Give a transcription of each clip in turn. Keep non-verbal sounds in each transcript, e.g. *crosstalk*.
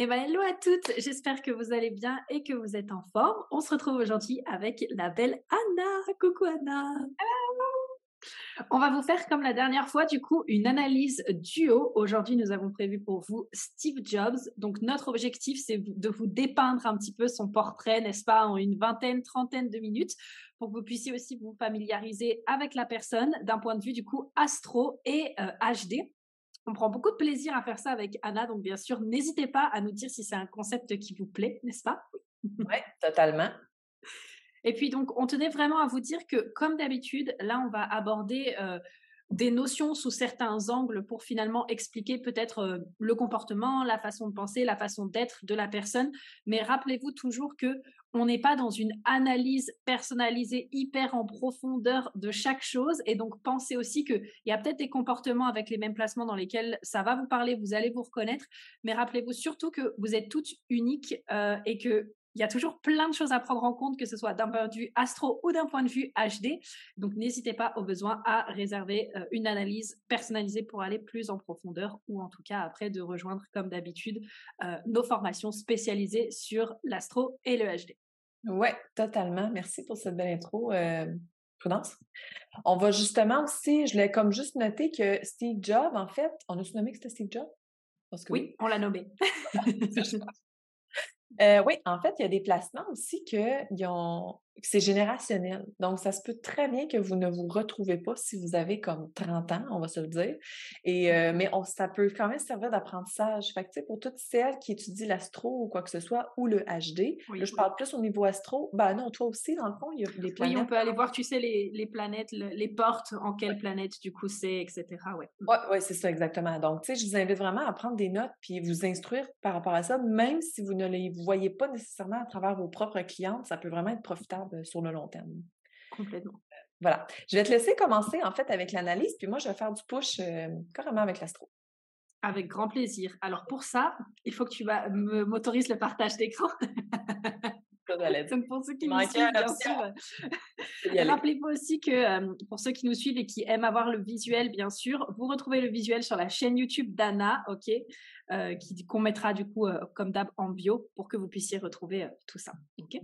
Eh bien, hello à toutes, j'espère que vous allez bien et que vous êtes en forme. On se retrouve aujourd'hui avec la belle Anna. Coucou Anna. On va vous faire comme la dernière fois, du coup, une analyse duo. Aujourd'hui, nous avons prévu pour vous Steve Jobs. Donc, notre objectif, c'est de vous dépeindre un petit peu son portrait, n'est-ce pas, en une vingtaine, trentaine de minutes, pour que vous puissiez aussi vous familiariser avec la personne d'un point de vue, du coup, astro et HD. On prend beaucoup de plaisir à faire ça avec Anna, donc bien sûr, n'hésitez pas à nous dire si c'est un concept qui vous plaît, n'est-ce pas? Oui, totalement. Et puis donc, on tenait vraiment à vous dire que, comme d'habitude, là, on va aborder euh, des notions sous certains angles pour finalement expliquer peut-être euh, le comportement, la façon de penser, la façon d'être de la personne. Mais rappelez-vous toujours que on n'est pas dans une analyse personnalisée hyper en profondeur de chaque chose. Et donc, pensez aussi qu'il y a peut-être des comportements avec les mêmes placements dans lesquels ça va vous parler, vous allez vous reconnaître. Mais rappelez-vous surtout que vous êtes toutes uniques euh, et que il y a toujours plein de choses à prendre en compte, que ce soit d'un point de vue astro ou d'un point de vue HD. Donc, n'hésitez pas au besoin à réserver euh, une analyse personnalisée pour aller plus en profondeur ou en tout cas après de rejoindre, comme d'habitude, euh, nos formations spécialisées sur l'astro et le HD. Ouais, totalement. Merci pour cette belle intro. Euh, Prudence. On va justement aussi, je l'ai comme juste noté que Steve Jobs, en fait, on a nommé que c'était Steve Jobs? Parce que oui, on l'a nommé. *laughs* *laughs* Euh, oui, en fait, il y a des placements aussi que ont... c'est générationnel. Donc, ça se peut très bien que vous ne vous retrouvez pas si vous avez comme 30 ans, on va se le dire. Et, euh, mais on, ça peut quand même servir d'apprentissage. Fait que, pour toutes celles qui étudient l'astro ou quoi que ce soit, ou le HD, là, je parle plus au niveau astro. Ben non, toi aussi, dans le fond, il y a des planètes. Oui, on peut aller voir, tu sais, les, les planètes, les portes, en quelle planète, du coup, c'est, etc. Ouais, ouais, ouais c'est ça, exactement. Donc, tu sais, je vous invite vraiment à prendre des notes puis vous instruire par rapport à ça, même si vous ne les voyez pas nécessairement à travers vos propres clientes, ça peut vraiment être profitable sur le long terme. Complètement. Euh, voilà. Je vais te laisser commencer en fait avec l'analyse, puis moi je vais faire du push euh, carrément avec l'astro. Avec grand plaisir. Alors pour ça, il faut que tu m'autorises le partage d'écran. Pour ceux qui nous suivent, bien sûr. *laughs* Rappelez-vous aussi que euh, pour ceux qui nous suivent et qui aiment avoir le visuel, bien sûr, vous retrouvez le visuel sur la chaîne YouTube d'Anna, ok, euh, qu'on mettra du coup euh, comme d'hab en bio pour que vous puissiez retrouver tout ça, ok?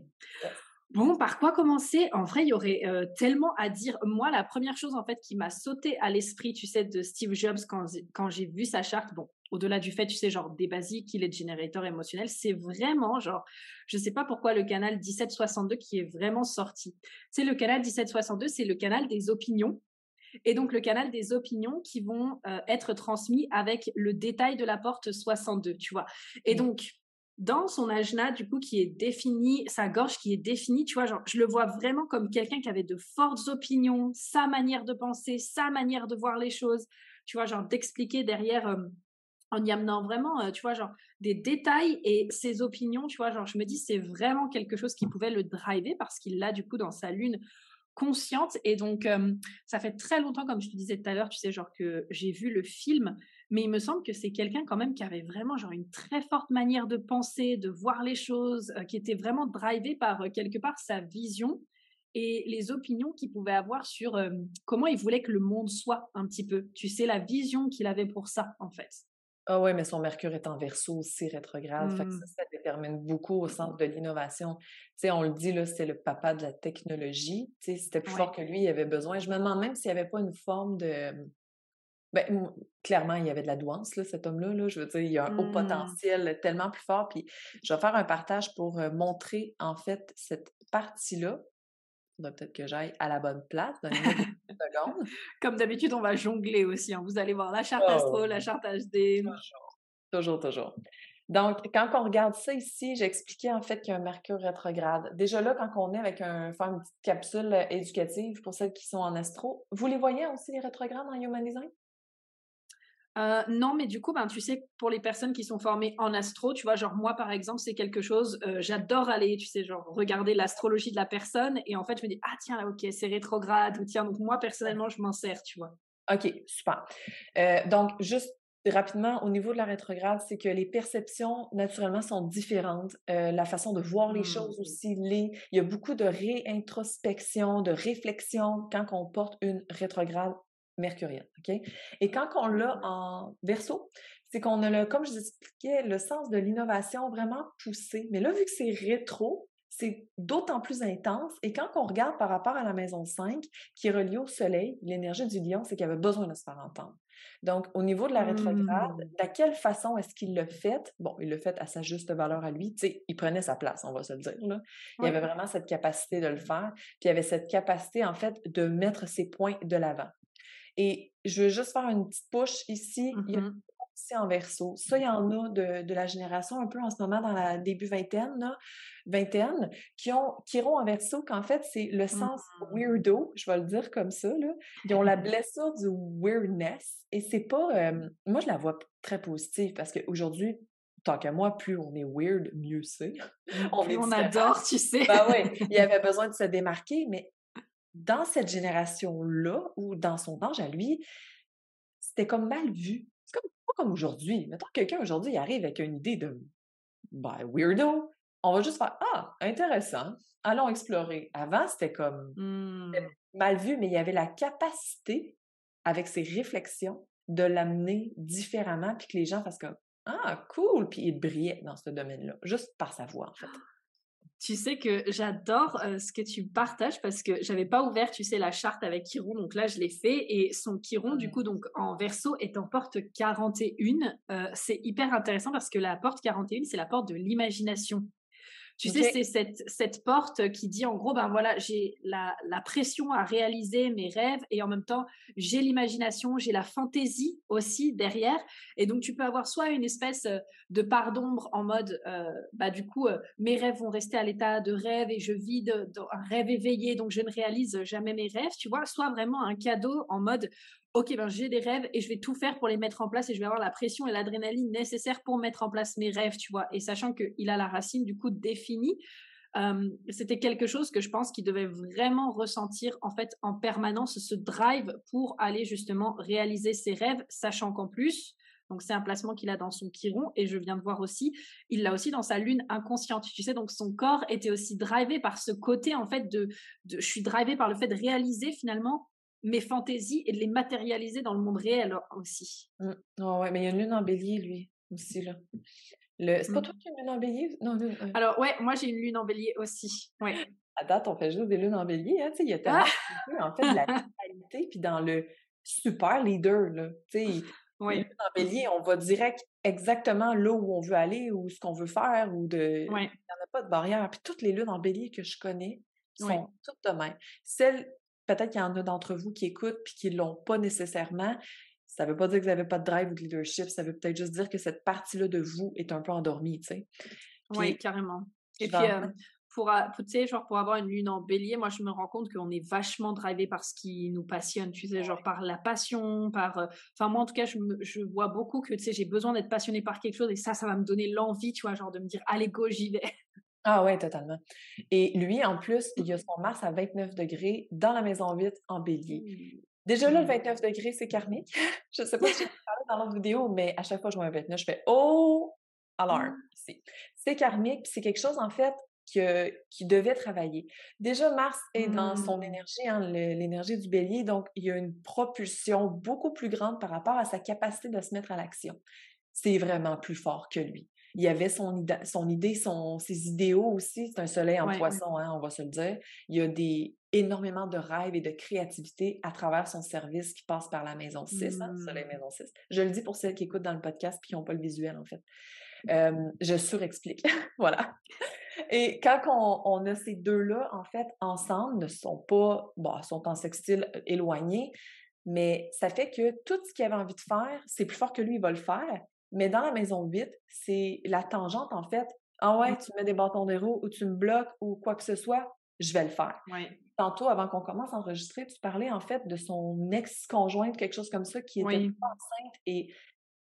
Bon, par quoi commencer? En vrai, il y aurait tellement à dire. Moi, la première chose en fait qui m'a sauté à l'esprit, tu sais, de Steve Jobs quand, quand j'ai vu sa charte, bon, au-delà du fait, tu sais, genre des basiques, il est générateur émotionnel, c'est vraiment genre, je sais pas pourquoi le canal 1762 qui est vraiment sorti. C'est le canal 1762, c'est le canal des opinions. Et donc le canal des opinions qui vont euh, être transmis avec le détail de la porte 62, tu vois. Et mmh. donc dans son ajna, du coup, qui est défini, sa gorge qui est définie, tu vois, genre, je le vois vraiment comme quelqu'un qui avait de fortes opinions, sa manière de penser, sa manière de voir les choses, tu vois, genre d'expliquer derrière euh, en y amenant vraiment, euh, tu vois, genre des détails et ses opinions, tu vois, genre je me dis c'est vraiment quelque chose qui pouvait le driver parce qu'il l'a du coup dans sa lune consciente et donc ça fait très longtemps comme je te disais tout à l'heure, tu sais, genre que j'ai vu le film, mais il me semble que c'est quelqu'un quand même qui avait vraiment genre une très forte manière de penser, de voir les choses, euh, qui était vraiment drivé par euh, quelque part sa vision et les opinions qu'il pouvait avoir sur comment il voulait que le monde soit un petit peu. Tu sais, la vision qu'il avait pour ça, en fait. Ah oui, mais son Mercure est en verso aussi rétrograde. Fait que ça, mmh. ça détermine beaucoup au centre de l'innovation. Tu sais, on le dit, là, c'est le papa de la technologie. Tu sais, c'était plus fort que lui, il avait besoin. Je me demande même s'il n'y avait pas une forme de. Ben, clairement, il y avait de la douance, là, cet homme-là. Là. Je veux dire, il y a un haut mmh. potentiel tellement plus fort. Puis je vais faire un partage pour montrer, en fait, cette partie-là peut-être que j'aille à la bonne place. *laughs* secondes. Comme d'habitude, on va jongler aussi. Hein. Vous allez voir la charte astro, la charte HD. Toujours, toujours. Donc, quand on regarde ça ici, j'ai expliqué en fait qu'il y a un Mercure rétrograde. Déjà là, quand on est avec un, faire une petite capsule éducative pour celles qui sont en astro, vous les voyez aussi les rétrogrades en Human Design? Euh, non, mais du coup, ben, tu sais, pour les personnes qui sont formées en astro, tu vois, genre moi, par exemple, c'est quelque chose, euh, j'adore aller, tu sais, genre regarder l'astrologie de la personne et en fait, je me dis, ah tiens, là, ok, c'est rétrograde ou tiens, donc moi, personnellement, je m'en sers, tu vois. OK, super. Euh, donc, juste rapidement, au niveau de la rétrograde, c'est que les perceptions, naturellement, sont différentes. la façon de voir les choses mmh. aussi les... Il y a beaucoup de réintrospection, de réflexion quand on porte une rétrograde mercurienne. Et quand on l'a en verso, c'est qu'on a, le, comme je vous expliquais, le sens de l'innovation vraiment poussé. Mais là, vu que c'est rétro, c'est d'autant plus intense. Et quand on regarde par rapport à la maison 5, qui est reliée au soleil, l'énergie du lion, c'est qu'il avait besoin de se faire entendre. Donc, au niveau de la rétrograde, mmh. de quelle façon est-ce qu'il l'a fait? Bon, il l'a fait à sa juste valeur à lui. Tu sais, il prenait sa place, on va se le dire. Là. Il avait vraiment cette capacité de le faire. Puis il avait cette capacité, en fait, de mettre ses points de l'avant. Et je veux juste faire une petite push ici. Il y a mmh aussi en verso. Ça, il y en a de, la génération un peu en ce moment dans la début vingtaine, là, vingtaine, qui, ont, qui iront en verso, qu'en fait, c'est le sens mmh. weirdo, je vais le dire comme ça. Là. Ils ont la blessure du weirdness. Et c'est pas. moi, je la vois très positive parce qu'aujourd'hui, tant qu'à moi, plus on est weird, mieux c'est. On, on adore, tu sais. Ben oui, il y *laughs* avait besoin de se démarquer, mais dans cette génération-là, ou dans son âge à lui, c'était comme mal vu. C'est comme, pas comme aujourd'hui. Mettons que quelqu'un aujourd'hui arrive avec une idée de ben, weirdo. On va juste faire Ah, intéressant, allons explorer. Avant, c'était comme mmh. mal vu, mais il y avait la capacité, avec ses réflexions, de l'amener différemment, puis que les gens fassent comme Ah, cool, puis il brillait dans ce domaine-là, juste par sa voix, en fait. Tu sais que j'adore ce que tu partages parce que j'avais pas ouvert, tu sais, la charte avec Chiron, donc là je l'ai fait et son Chiron, du coup, donc en verso est en porte 41. c'est hyper intéressant parce que la porte 41, c'est la porte de l'imagination. Tu sais, c'est cette, cette porte qui dit en gros, ben voilà, j'ai la, la, pression à réaliser mes rêves et en même temps, j'ai l'imagination, j'ai la fantaisie aussi derrière. Et donc, tu peux avoir soit une espèce euh, de part d'ombre en mode, euh, bah du coup, euh, mes rêves vont rester à l'état de rêve et je vis de, un rêve éveillé, donc je ne réalise jamais mes rêves, tu vois, soit vraiment un cadeau en mode, ok, ben j'ai des rêves et je vais tout faire pour les mettre en place et je vais avoir la pression et l'adrénaline nécessaires pour mettre en place mes rêves, tu vois. Et sachant qu'il a la racine du coup définie, c'était quelque chose que je pense qu'il devait vraiment ressentir en fait en permanence ce drive pour aller justement réaliser ses rêves, sachant qu'en plus, donc c'est un placement qu'il a dans son chiron et je viens de voir aussi, il l'a aussi dans sa lune inconsciente. Tu sais, donc son corps était aussi drivé par ce côté en fait de, de je suis drivé par le fait de réaliser finalement mes fantaisies et de les matérialiser dans le monde réel aussi. Mmh. Oh ouais, mais il y a une lune en bélier, lui, aussi, là. Le... C'est pas mmh. toi qui as une lune en bélier? Non, Alors, ouais, moi, j'ai une lune en bélier aussi. Ouais. À date, on fait juste des lunes en bélier, hein, tu sais, il y a tellement ah! en fait, de la *laughs* vitalité, puis dans le super leader, là, tu sais. Oui. Lune en bélier, on va direct exactement là où on veut aller ou ce qu'on veut faire ou de... Il n'y en a pas de barrière. Puis toutes les lunes en bélier que je connais sont toutes de même. Celles peut-être qu'il y en a d'entre vous qui écoutent puis qui ne l'ont pas nécessairement. Ça ne veut pas dire que vous n'avez pas de drive ou de leadership, ça veut peut-être juste dire que cette partie-là de vous est un peu endormie, tu sais. Oui, carrément. Et puis, euh, pour, tu sais, genre pour avoir une lune en bélier, moi, je me rends compte qu'on est vachement drivé par ce qui nous passionne, tu sais, genre par la passion, par... Euh, enfin, moi, en tout cas, je, je vois beaucoup que, tu sais, j'ai besoin d'être passionné par quelque chose et ça, ça va me donner l'envie, tu vois, genre de me dire, allez, go, j'y vais. Ah ouais, totalement. Et lui, en plus, il a son Mars à 29 degrés dans la maison 8 en bélier. Mmh. Déjà là, le 29 mmh. degrés, c'est karmique. *laughs* je ne sais pas si j'ai parlé dans l'autre vidéo, mais à chaque fois que je vois un 29, je fais Oh, alarme. Mmh. C'est karmique, c'est quelque chose, en fait, que, qui devait travailler. Déjà, Mars est dans son énergie, hein, l'énergie du bélier, donc il y a une propulsion beaucoup plus grande par rapport à sa capacité de se mettre à l'action. C'est vraiment plus fort que lui il y avait son, son idée, son, ses idéaux aussi. C'est un soleil en poisson, hein, on va se le dire. Il y a des, énormément de rêves et de créativité à travers son service qui passe par la maison 6, hein, soleil mmh. maison 6. Je le dis pour celles qui écoutent dans le podcast et qui n'ont pas le visuel, en fait. *laughs* je surexplique. *laughs* voilà. Et quand on, a ces deux-là, en fait, ensemble, ne sont pas, bon, sont en sextile euh, éloigné, mais ça fait que tout ce qu'il avait envie de faire, c'est plus fort que lui, il va le faire, Mais dans la maison 8, c'est la tangente, en fait. Ah ouais, tu mets des bâtons de roues ou tu me bloques ou quoi que ce soit, je vais le faire. Tantôt, avant qu'on commence à enregistrer, tu parlais en fait de son ex-conjointe, quelque chose comme ça, qui était enceinte et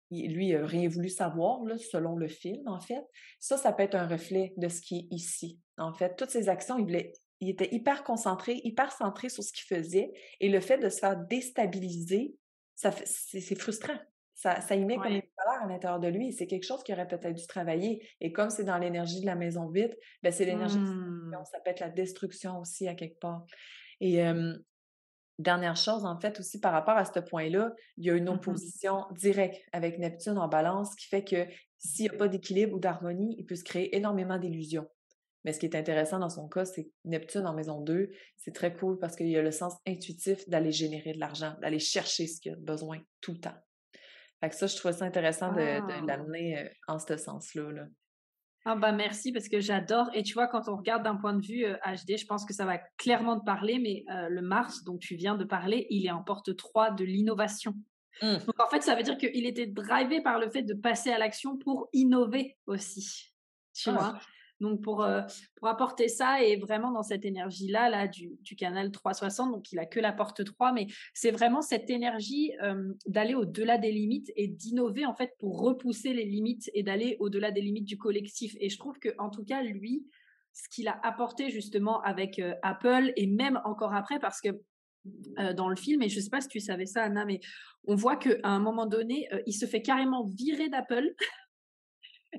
lui n'a rien voulu savoir, là, selon le film, en fait. Ça, ça peut être un reflet de ce qui est ici. En fait, toutes ses actions, il, il était hyper concentré, hyper centré sur ce qu'il faisait. Et le fait de se faire déstabiliser, c'est frustrant. Ça, ça y met comme une valeur à l'intérieur de lui. C'est quelque chose qu'il aurait peut-être dû travailler. Et comme c'est dans l'énergie de la maison vide, ben c'est l'énergie de mmh. Ça peut être la destruction aussi à quelque part. Et dernière chose, en fait, aussi par rapport à ce point-là, il y a une mmh opposition directe avec Neptune en balance qui fait que s'il n'y a pas d'équilibre ou d'harmonie, il peut se créer énormément d'illusions. Mais ce qui est intéressant dans son cas, c'est Neptune en maison 2, c'est très cool parce qu'il y a le sens intuitif d'aller générer de l'argent, d'aller chercher ce qu'il a besoin tout le temps. Fait que ça, je trouve ça intéressant de, l'amener en ce sens-là. Là. Ah bah merci parce que j'adore. Et tu vois, quand on regarde d'un point de vue HD, je pense que ça va clairement te parler, mais le Mars dont tu viens de parler, il est en porte 3 de l'innovation. Mmh. Donc en fait, ça veut dire qu'il était drivé par le fait de passer à l'action pour innover aussi. Tu ah, vois? Donc pour, euh, pour apporter ça et vraiment dans cette énergie-là là, du, du, canal 360, donc il a que la porte 3, mais c'est vraiment cette énergie euh, d'aller au-delà des limites et d'innover en fait pour repousser les limites et d'aller au-delà des limites du collectif. Et je trouve que en tout cas lui, ce qu'il a apporté justement avec euh, Apple et même encore après parce que dans le film, et je ne sais pas si tu savais ça, Anna, mais on voit qu'à un moment donné, il se fait carrément virer d'Apple *laughs*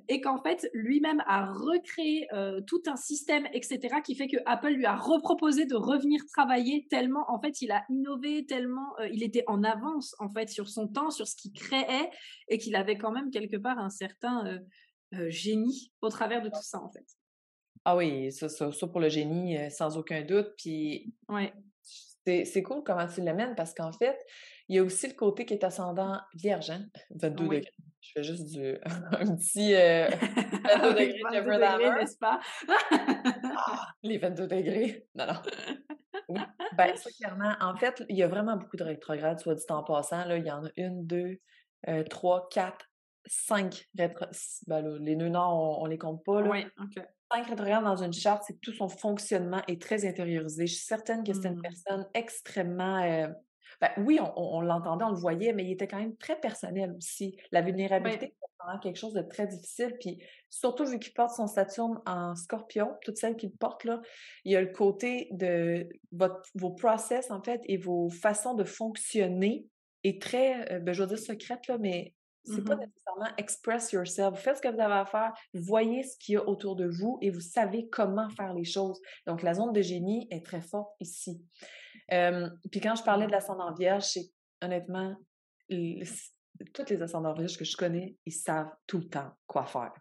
et qu'en fait lui-même a recréé euh, tout un système, etc., qui fait que Apple lui a reproposé de revenir travailler tellement, en fait, il a innové tellement, euh, il était en avance en fait sur son temps, sur ce qu'il créait, et qu'il avait quand même quelque part un certain euh, génie au travers de tout ça en fait. Ah oui, ça, ça, pour le génie, sans aucun doute. Puis ouais. c'est cool comment tu l'amènes parce qu'en fait, il y a aussi le côté qui est ascendant vierge, 22 hein, degrés. Je fais juste du, *laughs* un petit 22 euh, *laughs* degrés Jeffrey Dahmer. n'est-ce pas? Ah, les 22 degrés. Non, non. *laughs* Oui. Ben, ça, clairement, en fait, il y a vraiment beaucoup de rétrogrades, soit dit en passant. Là, il y en a une, deux, euh, trois, quatre, cinq rétrogrades. Ben, les nœuds nord, on, ne les compte pas. Là. Oui, OK. Cinq rétrogrades dans une charte, c'est que tout son fonctionnement est très intériorisé. Je suis certaine que c'est une mmh. personne extrêmement euh, ben, oui, on, l'entendait, on le voyait, mais il était quand même très personnel aussi. La vulnérabilité, c'est vraiment quelque chose de très difficile. Puis surtout vu qu'il porte son Saturne en scorpion, toutes celles qu'il porte, là, il y a le côté de votre, vos process, en fait, et vos façons de fonctionner est très, euh, ben, je veux dire secrète, là, mais c'est pas mmh nécessairement express yourself. Vous faites ce que vous avez à faire, voyez ce qu'il y a autour de vous et vous savez comment faire les choses. Donc, la zone de génie est très forte ici puis quand je parlais de l'ascendant vierge, c'est honnêtement, tous les ascendants vierges que je connais, ils savent tout le temps quoi faire.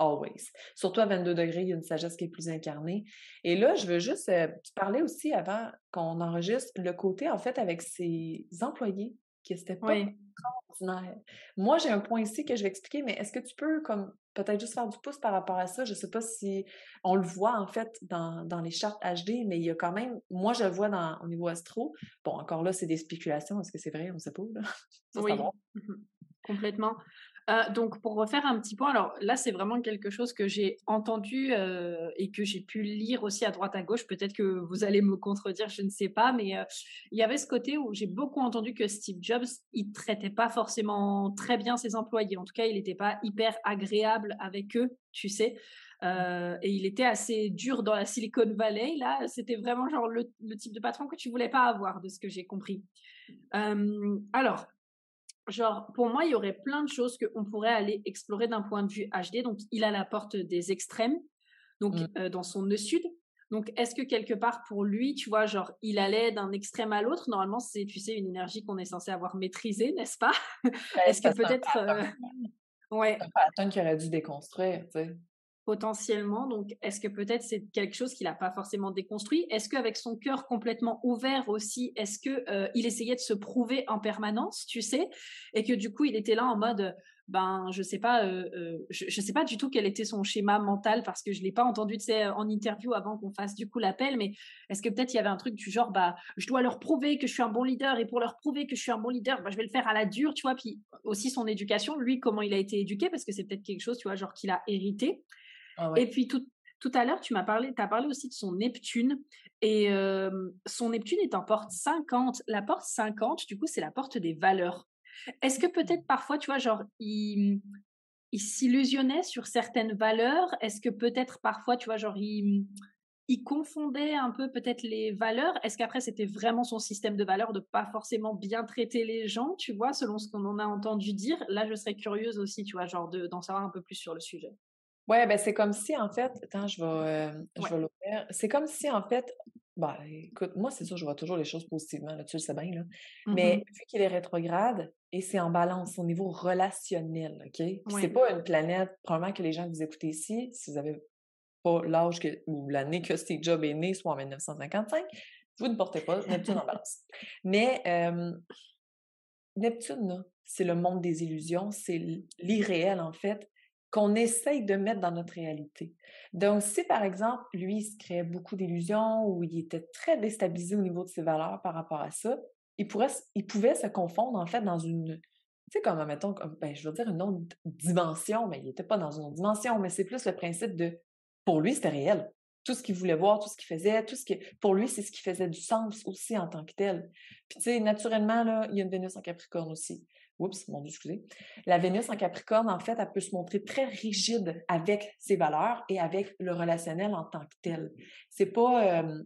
Always. Surtout à 22 degrés, il y a une sagesse qui est plus incarnée. Et là, je veux juste euh, parler aussi avant qu'on enregistre le côté, en fait, avec ses employés, qui c'était pas extraordinaire. Moi, j'ai un point ici que je vais expliquer, mais est-ce que tu peux comme peut-être juste faire du pouce par rapport à ça. Je ne sais pas si on le voit en fait dans, dans, les chartes HD, mais il y a quand même, moi je le vois dans, au niveau astro. Bon, encore là, c'est des spéculations. Est-ce que c'est vrai? On ne sait pas. *laughs* oui, mmh complètement. Euh, donc, pour refaire un petit point, alors là, c'est vraiment quelque chose que j'ai entendu euh, et que j'ai pu lire aussi à droite à gauche. Peut-être que vous allez me contredire, je ne sais pas, mais euh, il y avait ce côté où j'ai beaucoup entendu que Steve Jobs, il traitait pas forcément très bien ses employés. En tout cas, il n'était pas hyper agréable avec eux, tu sais. et il était assez dur dans la Silicon Valley. Là, c'était vraiment genre le, le, type de patron que tu voulais pas avoir, de ce que j'ai compris. alors, genre, pour moi, il y aurait plein de choses qu'on pourrait aller explorer d'un point de vue HD. Donc, il a la porte des extrêmes, donc mmh. euh, dans son nœud sud. Donc, est-ce que quelque part pour lui, tu vois, genre, il allait d'un extrême à l'autre? Normalement, c'est, tu sais, une énergie qu'on est censé avoir maîtrisée, n'est-ce pas? Est-ce que peut-être. Euh... Ouais. Un pattern qu'il aurait dû déconstruire, tu sais potentiellement. Donc, est-ce que peut-être c'est quelque chose qu'il n'a pas forcément déconstruit? Est-ce qu'avec son cœur complètement ouvert aussi, est-ce que euh, il essayait de se prouver en permanence, tu sais, et que du coup, il était là en mode ben je sais pas, je, sais pas du tout quel était son schéma mental parce que je l'ai pas entendu en interview avant qu'on fasse du coup l'appel, mais est-ce que peut-être il y avait un truc du genre bah je dois leur prouver que je suis un bon leader et pour leur prouver que je suis un bon leader, bah, je vais le faire à la dure, tu vois? Puis aussi son éducation, lui comment il a été éduqué parce que c'est peut-être quelque chose, tu vois, genre qu'il a hérité. Ah et puis tout, tout à l'heure, tu m'as parlé, as parlé aussi de son Neptune. Et son Neptune est en porte 50. La porte 50, du coup, c'est la porte des valeurs. Est-ce que peut-être parfois, tu vois, genre, il, il s'illusionnait sur certaines valeurs? Est-ce que peut-être parfois, tu vois, genre, il, il confondait un peu peut-être les valeurs? Est-ce qu'après, c'était vraiment son système de valeurs de pas forcément bien traiter les gens, tu vois, selon ce qu'on en a entendu dire? Là, je serais curieuse aussi, tu vois, genre, d'en savoir un peu plus sur le sujet. Ouais, ben c'est comme si, en fait, attends, je vais, euh, je vais l'ouvrir. C'est comme si, en fait, bah, écoute, moi, c'est sûr, je vois toujours les choses positivement, là, tu le sais bien, là. Mmh Mais vu qu'il est rétrograde, et c'est en balance au niveau relationnel, OK? c'est pas une planète, probablement que les gens que vous écoutez ici, si vous avez pas l'âge que, ou l'année que Steve Jobs est né, soit en 1955, vous ne portez pas Neptune en balance. Mais Neptune, c'est le monde des illusions, c'est l'irréel, en fait qu'on essaye de mettre dans notre réalité. Donc, si par exemple, lui, il se créait beaucoup d'illusions ou il était très déstabilisé au niveau de ses valeurs par rapport à ça, il, pourrait, il pouvait se confondre en fait dans une, tu sais, comme, mettons, ben, je veux dire une autre dimension, mais il n'était pas dans une autre dimension, mais c'est plus le principe de, pour lui, c'était réel. Tout ce qu'il voulait voir, tout ce qu'il faisait, tout ce qui, pour lui, c'est ce qui faisait du sens aussi en tant que tel. Puis, tu sais, naturellement, là, il y a une Vénus en Capricorne aussi. Oups, mon Dieu, excusez. La Vénus en Capricorne, en fait, elle peut se montrer très rigide avec ses valeurs et avec le relationnel en tant que tel. C'est pas, euh,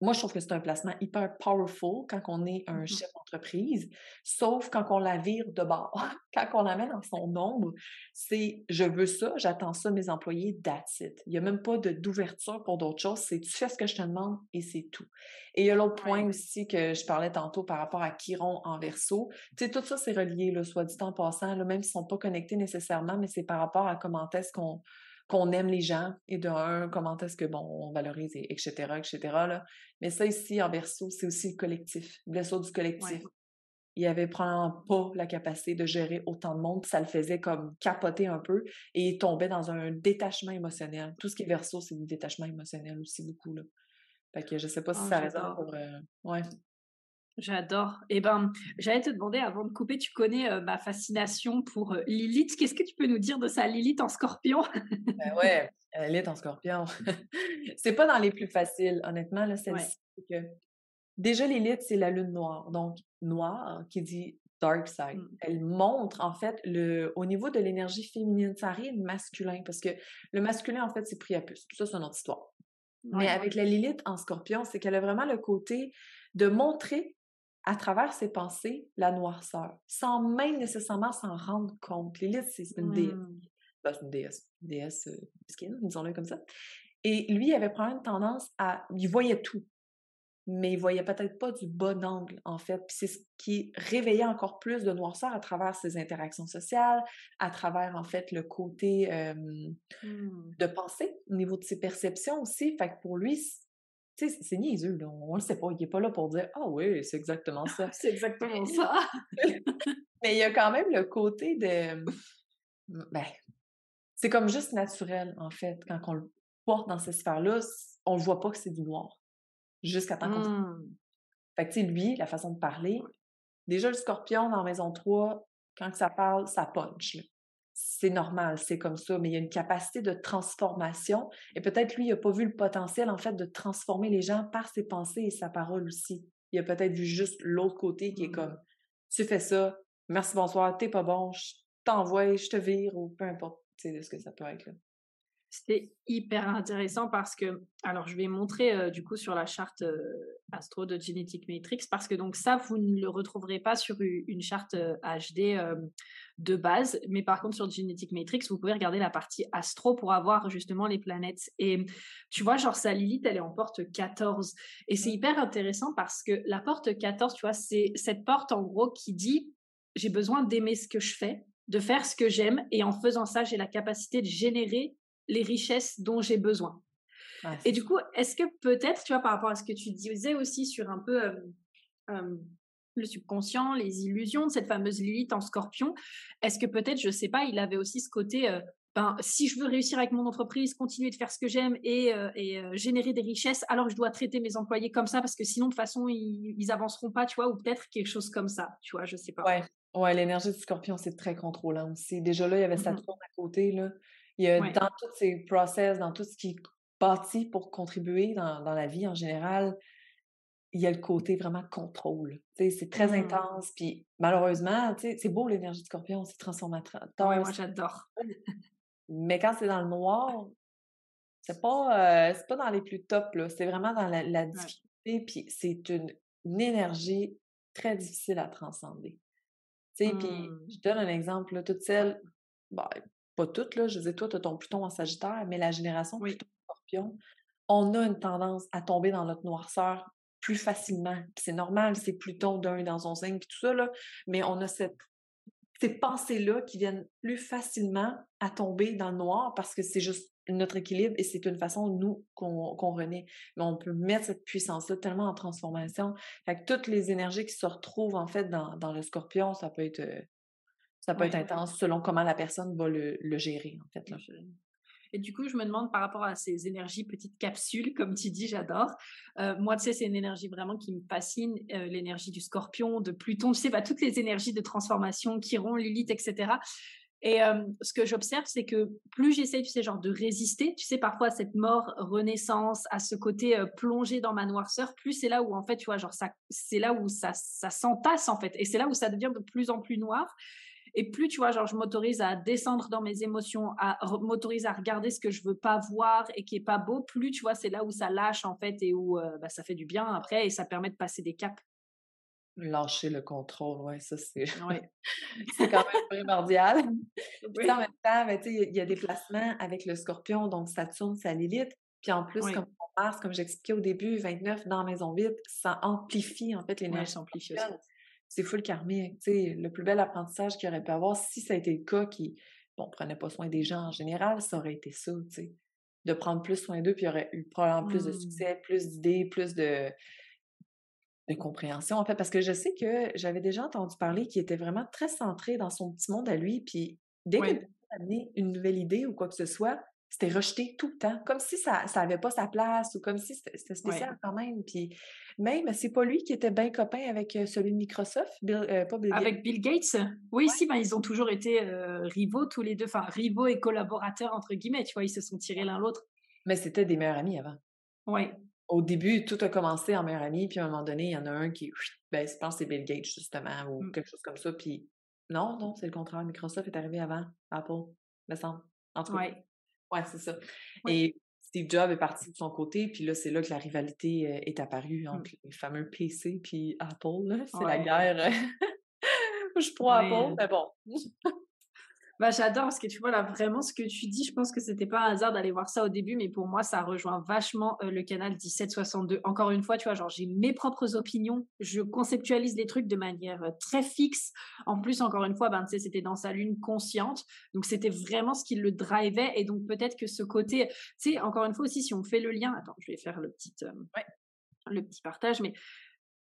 moi, je trouve que c'est un placement hyper powerful quand on est un mmh chef d'entreprise, sauf quand on la vire de bord. *laughs* quand on la met dans son ombre, c'est je veux ça, j'attends ça, mes employés, that's it. Il n'y a même pas d'ouverture pour d'autres choses. C'est tu fais ce que je te demande et c'est tout. Et il y a l'autre point aussi que je parlais tantôt par rapport à Chiron en verso. Tu sais, tout ça, c'est relié, là, soit dit en passant, là, même s'ils ne sont pas connectés nécessairement, mais c'est par rapport à comment est-ce qu'on qu'on aime les gens et de un, comment est-ce que, bon, on valorise, etc., etc. Là. Mais ça ici, en verso, c'est aussi le collectif, le du collectif. Il avait probablement pas la capacité de gérer autant de monde, ça le faisait comme capoter un peu et il tombait dans un détachement émotionnel. Tout ce qui est verso, c'est du détachement émotionnel aussi beaucoup. Là. Fait que je sais pas si ah, ça résonne pour. Euh, ouais. J'adore. Eh ben, j'allais te demander avant de couper, tu connais euh, ma fascination pour euh, Lilith. Qu'est-ce que tu peux nous dire de sa Lilith en scorpion? Ben Ouais, Lilith en scorpion. *laughs* c'est pas dans les plus faciles, honnêtement. Là, que... Déjà, Lilith, c'est la lune noire. Donc, noire qui dit dark side. Mmh. Elle montre, en fait, le, au niveau de l'énergie féminine, ça arrive masculin, parce que le masculin, en fait, c'est Priapus. Tout ça, c'est notre histoire. Mais avec la Lilith en scorpion, c'est qu'elle a vraiment le côté de montrer à travers ses pensées la noirceur, sans même nécessairement s'en rendre compte. Lilith, c'est une déesse. Mmh. Ben, une déesse, une déesse euh, disons-le comme ça. Et lui, il avait probablement une tendance à... Il voyait tout, mais il voyait peut-être pas du bon angle, en fait. Puis c'est ce qui réveillait encore plus de noirceur à travers ses interactions sociales, à travers, en fait, le côté mmh. de pensée, au niveau de ses perceptions aussi. Fait que pour lui, tu sais, c'est niaiseux, là. On le sait pas. Il est pas là pour dire Ah oui, c'est exactement ça. *laughs* c'est exactement ça. *laughs* Mais il y a quand même le côté de. Ben, c'est comme juste naturel, en fait. Quand on le porte dans cette sphère-là, on ne voit pas que c'est du noir. Jusqu'à temps qu'on. Mmh. Fait que, tu sais, lui, la façon de parler, déjà le scorpion dans Maison 3, quand ça parle, ça punch. Là c'est normal, c'est comme ça, mais il y a une capacité de transformation et peut-être lui, il n'a pas vu le potentiel en fait de transformer les gens par ses pensées et sa parole aussi. Il a peut-être vu juste l'autre côté qui est mmh. comme tu fais ça, merci, bonsoir, t'es pas bon, je t'envoie, je te vire ou peu importe, tu sais, ce que ça peut être. Là. C'était hyper intéressant parce que, alors je vais montrer euh, du coup sur la charte euh, Astro de Genetic Matrix parce que donc ça, vous ne le retrouverez pas sur une charte HD euh, de base, mais par contre sur Genetic Matrix, vous pouvez regarder la partie Astro pour avoir justement les planètes. Et tu vois, genre sa Lilith, elle est en porte 14. Et c'est hyper intéressant parce que la porte 14, tu vois, c'est cette porte en gros qui dit j'ai besoin d'aimer ce que je fais, de faire ce que j'aime, et en faisant ça, j'ai la capacité de générer les richesses dont j'ai besoin. et du coup, est-ce que peut-être, tu vois, par rapport à ce que tu disais aussi sur un peu le subconscient, les illusions de cette fameuse Lilith en scorpion. Est-ce que peut-être, je sais pas, il avait aussi ce côté, euh, ben, si je veux réussir avec mon entreprise, continuer de faire ce que j'aime et, générer des richesses, alors je dois traiter mes employés comme ça parce que sinon, de toute façon, ils, ils avanceront pas, tu vois, ou peut-être quelque chose comme ça, tu vois, je sais pas. Ouais, ouais l'énergie du scorpion, c'est très contrôlant aussi. Déjà là, il y avait mmh Saturne à côté, là. Il y a dans tous ces process, dans tout ce qui est bâti pour contribuer dans, dans la vie en général, il y a le côté vraiment contrôle. C'est très mmh. intense. Puis malheureusement, c'est beau l'énergie du scorpion, c'est transformateur. Ouais, moi j'adore. *laughs* Mais quand c'est dans le noir, c'est pas, *laughs* euh, pas dans les plus top, c'est vraiment dans la, difficulté. Puis c'est une, énergie très difficile à transcender. Puis mmh. je donne un exemple, là, toutes celles, bah, pas toutes, là, je disais, toi, tu as ton Pluton en Sagittaire, mais la génération Pluton-Scorpion, on a une tendance à tomber dans notre noirceur plus facilement. C'est normal, c'est Pluton d'un dans son signe, puis tout ça, là, mais on a cette, ces pensées-là qui viennent plus facilement à tomber dans le noir parce que c'est juste notre équilibre et c'est une façon, nous, qu'on renaît. Mais on peut mettre cette puissance-là tellement en transformation. Fait que toutes les énergies qui se retrouvent, en fait, dans, dans le scorpion, ça peut être, ça peut être intense selon comment la personne va le, le gérer, en fait. Là. Et du coup, je me demande par rapport à ces énergies petites capsules, comme tu dis, j'adore. Euh, moi, tu sais, c'est une énergie vraiment qui me fascine, euh, l'énergie du scorpion, de Pluton, tu sais, bah, toutes les énergies de transformation, Chiron, Lilith, etc. Et euh, ce que j'observe, c'est que plus j'essaye, tu sais, genre de résister, tu sais, parfois à cette mort, renaissance, à ce côté plongé dans ma noirceur, plus c'est là où, en fait, tu vois, genre, ça, c'est là où ça, ça s'entasse, en fait. Et c'est là où ça devient de plus en plus noir. Et plus, tu vois, genre, je m'autorise à descendre dans mes émotions, à m'autorise à regarder ce que je veux pas voir et qui est pas beau, plus, tu vois, c'est là où ça lâche, en fait, et où euh, bah, ça fait du bien après et ça permet de passer des caps. Lâcher le contrôle, ouais, ça, c'est *laughs* c'est quand même primordial. *laughs* Puis en même temps, ben, il y a des placements avec le scorpion, donc Saturne, ça Lilith. Puis en plus, comme on Mars, comme j'expliquais au début, 29 dans Maison 8, ça amplifie en fait l'énergie. Ouais, c'est full karmique. le plus bel apprentissage qu'il aurait pu avoir, si ça a été le cas qui, bon, prenait pas soin des gens en général, ça aurait été ça, tu sais. De prendre plus soin d'eux, puis il y aurait eu probablement plus de mmh. succès, plus d'idées, plus de, de compréhension, en fait. Parce que je sais que j'avais déjà entendu parler qu'il était vraiment très centré dans son petit monde à lui, puis dès qu'il avait amené une nouvelle idée ou quoi que ce soit, c'était rejeté tout le temps, comme si ça n'avait pas sa place ou comme si c'était spécial quand même. Puis même, c'est pas lui qui était bien copain avec euh, celui de Microsoft, euh, pas Bill Avec Bill Gates? Oui, si, ben, ils ont toujours été euh, rivaux tous les deux, enfin rivaux et collaborateurs entre guillemets, tu vois, ils se sont tirés l'un l'autre. Mais c'était des meilleurs amis avant. Oui. Au début, tout a commencé en meilleurs amis, puis à un moment donné, il y en a un qui, ben, je pense que c'est Bill Gates justement, ou mmh. quelque chose comme ça, puis non, non, c'est le contraire, Microsoft est arrivé avant Apple, me semble. En tout cas. Ouais, c'est ça. Et Steve Jobs est parti de son côté, puis là, c'est là que la rivalité est apparue mmh. entre les fameux PC puis Apple. C'est la guerre. *laughs* je crois Apple, mais bon. Bah, j'adore parce que tu vois là vraiment ce que tu dis, je pense que c'était pas un hasard d'aller voir ça au début, mais pour moi ça rejoint vachement euh, le canal 1762. Encore une fois, tu vois, genre j'ai mes propres opinions, je conceptualise les trucs de manière euh, très fixe. En plus, encore une fois, ben tu sais, c'était dans sa lune consciente, donc c'était vraiment ce qui le drivait et donc peut-être que ce côté, tu sais, encore une fois aussi si on fait le lien, attends, je vais faire le petit, euh, le petit partage, mais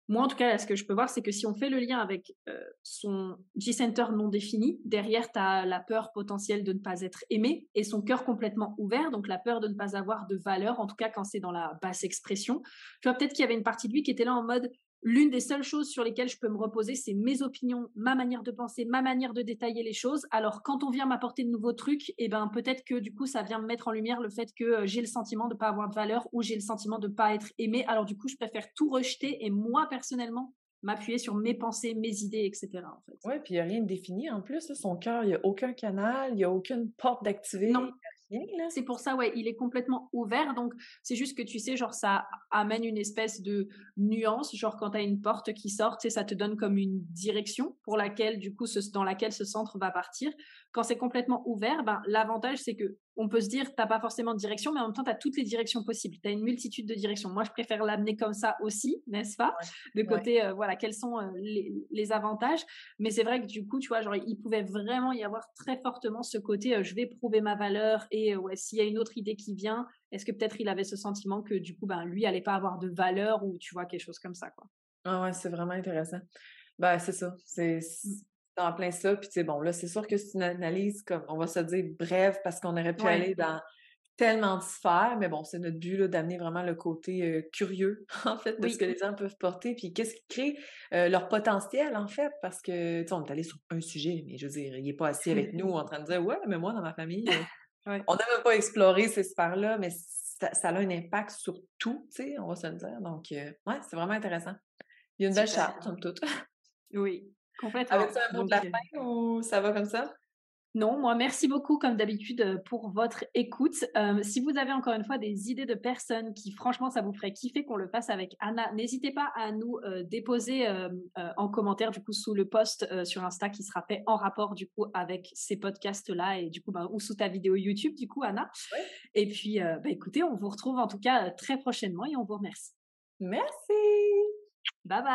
moi, en tout cas, ce que je peux voir, c'est que si on fait le lien avec euh, son G-Center non défini, derrière, tu as la peur potentielle de ne pas être aimé et son cœur complètement ouvert, donc la peur de ne pas avoir de valeur, en tout cas quand c'est dans la basse expression. Tu vois, peut-être qu'il y avait une partie de lui qui était là en mode l'une des seules choses sur lesquelles je peux me reposer, c'est mes opinions, ma manière de penser, ma manière de détailler les choses. Alors, quand on vient m'apporter de nouveaux trucs, et eh ben, peut-être que du coup, ça vient me mettre en lumière le fait que euh, j'ai le sentiment de ne pas avoir de valeur ou j'ai le sentiment de ne pas être aimé. Alors, du coup, je préfère tout rejeter et moi, personnellement, m'appuyer sur mes pensées, mes idées, etc. En fait. Oui, puis il n'y a rien de défini en plus. son cœur, il n'y a aucun canal, il n'y a aucune porte d'activer. Non, c'est pour ça, ouais, il est complètement ouvert. Donc, c'est juste que tu sais, genre, ça amène une espèce de nuance. Genre, quand tu as une porte qui sort, tu sais, ça te donne comme une direction pour laquelle, du coup, dans laquelle ce centre va partir. Quand c'est complètement ouvert, ben, l'avantage, c'est que on peut se dire, tu n'as pas forcément de direction, mais en même temps, tu as toutes les directions possibles. Tu as une multitude de directions. Moi, je préfère l'amener comme ça aussi, n'est-ce pas? De côté, euh, voilà, quels sont euh, les, avantages? Mais c'est vrai que du coup, tu vois, genre, il pouvait vraiment y avoir très fortement ce côté, euh, je vais prouver ma valeur et ouais, s'il y a une autre idée qui vient, est-ce que peut-être il avait ce sentiment que du coup, ben, lui allait pas avoir de valeur ou tu vois, quelque chose comme ça, quoi? Ah ouais, c'est vraiment intéressant. Ben, c'est ça. C'est mmh. En plein ça. Puis, tu sais, bon, là, c'est sûr que c'est une analyse, comme on va se dire, brève, parce qu'on aurait pu aller dans tellement de sphères, mais bon, c'est notre but d'amener vraiment le côté curieux, *laughs* en fait, de ce que les gens peuvent porter, puis qu'est-ce qui crée leur potentiel, en fait, parce que, tu sais, on est allé sur un sujet, mais je veux dire, il n'est pas assis avec nous *laughs* en train de dire, ouais, mais moi, dans ma famille, on n'a même pas exploré ces sphères-là, mais ça, a un impact sur tout, tu sais, on va se le dire. Donc, ouais, c'est vraiment intéressant. Il y a une belle charte, somme toute. *laughs* Oui, complètement. Avec ça un mot de la fin ou ça va comme ça? Non, moi, merci beaucoup, comme d'habitude, euh, pour votre écoute. Euh, si vous avez encore une fois des idées de personnes qui, franchement, ça vous ferait kiffer qu'on le fasse avec Anna, n'hésitez pas à nous euh, déposer en commentaire, du coup, sous le post sur Insta qui sera fait en rapport, du coup, avec ces podcasts-là et, du coup, bah, ou sous ta vidéo YouTube, du coup, Anna. Et puis, bah, écoutez, on vous retrouve en tout cas très prochainement et on vous remercie. Merci. Bye bye.